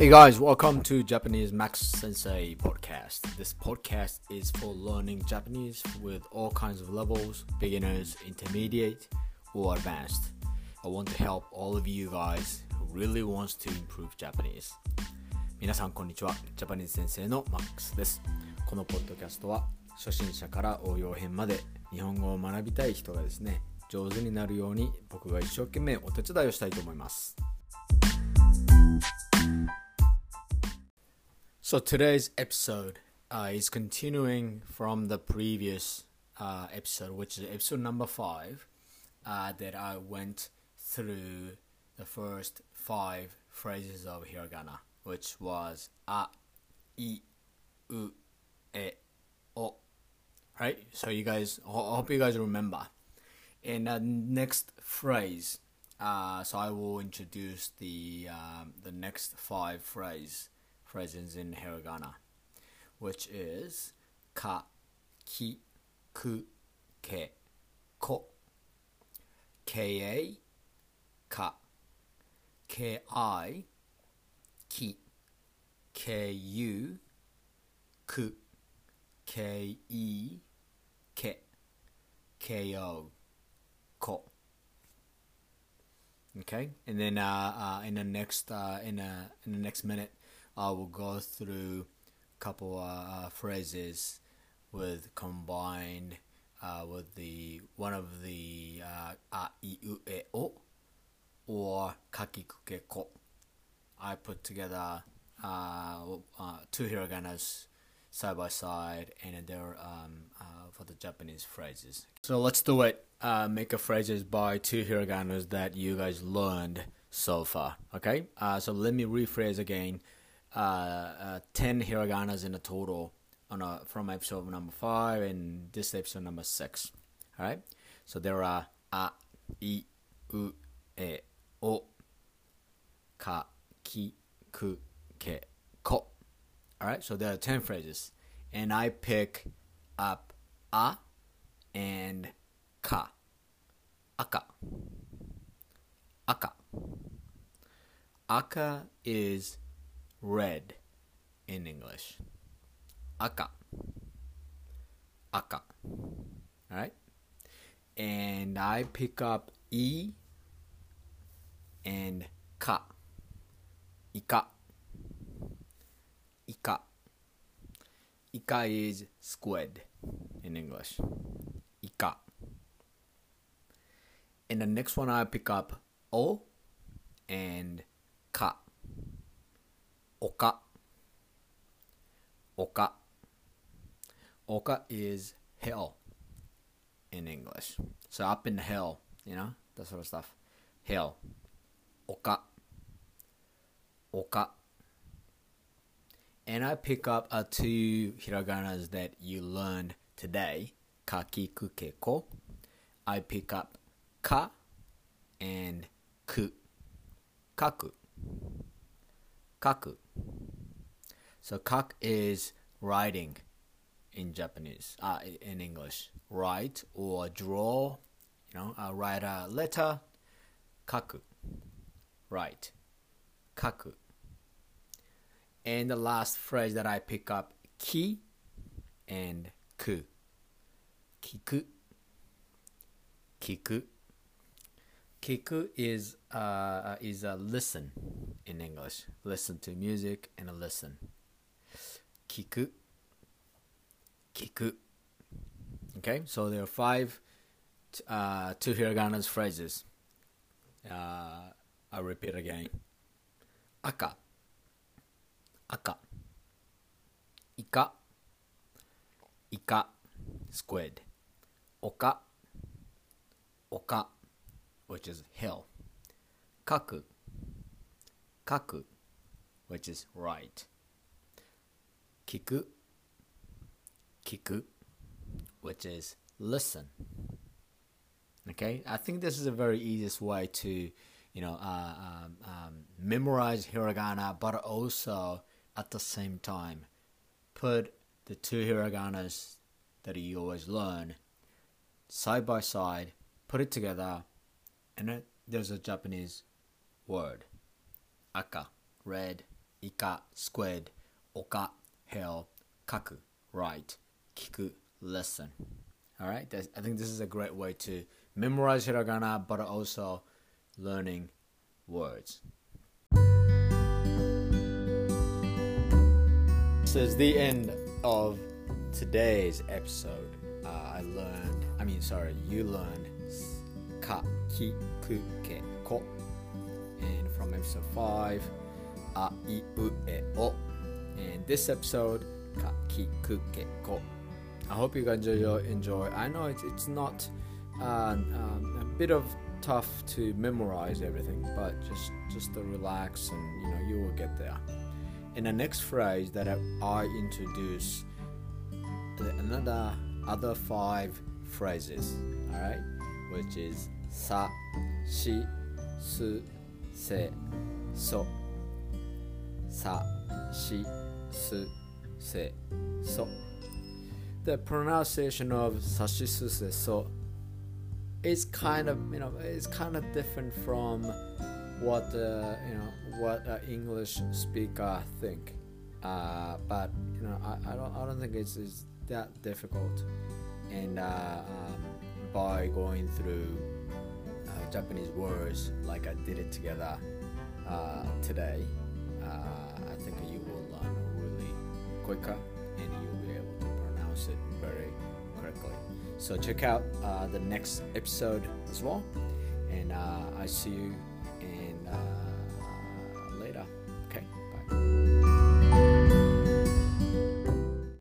Hey guys, welcome to Japanese Max Sensei podcast. This podcast is for learning Japanese with all kinds of levels beginners, intermediate, or advanced. I want to help all of you guys who really wants to improve Japanese. 皆さんこんにちは。ジャパニーズ先生のマックスです。このポッドキャストは初心者から応用編まで日本語を学びたい人がですね、上手になるように僕が一生懸命お手伝いをしたいと思います。 So today's episode uh, is continuing from the previous uh, episode, which is episode number five, uh, that I went through the first five phrases of hiragana, which was a, i, u, e, o. Right? So you guys, I hope you guys remember. In the next phrase, uh, so I will introduce the um, the next five phrase phrases in hiragana, which is ka, ki, ku, ke, ko. Ka, ka. Ki, ki. Ku, ku. Ke, ke. Ko, ko. Okay, and then uh, uh, in the next uh, in a in the next minute, I will go through a couple uh, phrases with combined uh, with the one of the uh, a i u e o or kakikuke ko. I put together uh, uh, two hiraganas side by side, and they're um, uh, for the Japanese phrases. So let's do it. Uh, make a phrases by two hiraganas that you guys learned so far. Okay. Uh, so let me rephrase again uh, uh, 10 hiraganas in a total on a, from episode number 5 and this episode number 6. Alright? So there are a, i, u, e, o, ka, ki, ku, ke, ko. Alright? So there are 10 phrases. And I pick up a and ka. Aka. Aka. Aka is red in English. Aka. Aka. Alright? And I pick up E and ka. Ika. Ika. Ika is squid in English. Ika. And the next one I pick up O and ka. Oka. Oka. Oka is hell in English. So up in hell, you know, that sort of stuff. Hell. Oka. Oka. And I pick up uh, two hiraganas that you learned today. Kakikuke ko. I pick up ka and ku. Kaku. Kaku. So kak is writing in Japanese, uh, in English. Write or draw, you know, uh, write a letter. Kaku. Write. Kaku. And the last phrase that I pick up, ki and ku. Kiku. Kiku. Kiku is uh, is a listen in English. Listen to music and a listen. Kiku. Kiku. Okay, so there are five uh, two hiraganas phrases. Uh, I'll repeat again. Aka. Aka. Ika. Ika. Squid. Oka. Oka. Which is hill. Kaku. Kaku. Which is write. Kiku. Kiku, which is listen. Okay, I think this is a very easiest way to, you know, uh, um, um, memorize hiragana, but also at the same time put the two hiraganas that you always learn side by side, put it together, and there's a Japanese word, aka, red, ika. Squid, oka. Hell, kaku. Write, kiku. Listen. All right, That's, I think this is a great way to memorize hiragana, but also learning words. This is the end of today's episode. Uh, I learned, I mean, sorry, you learned ka, ki, ku, ke, ko. And from episode 5, a, i, u, e, o. And this episode, ka, ki, ku, ke, ko. I hope you guys enjoy. I know it's, it's not uh, um, a bit of tough to memorize everything, but just just to relax and you know you will get there. In the next phrase that I, I introduce another other five phrases, all right, which is sa, shi, su, se, so. Sa, su, se, so the pronunciation of sashisu so is kind of you know it's kind of different from what uh, you know what uh, English speaker think. Uh, but you know I, I don't I don't think it's, it's that difficult. And uh, um, by going through Japanese words like I did it together uh, today, I think you will learn really quicker and you'll be able to pronounce it very correctly. So check out uh, the next episode as well, and uh, I see you in. Uh,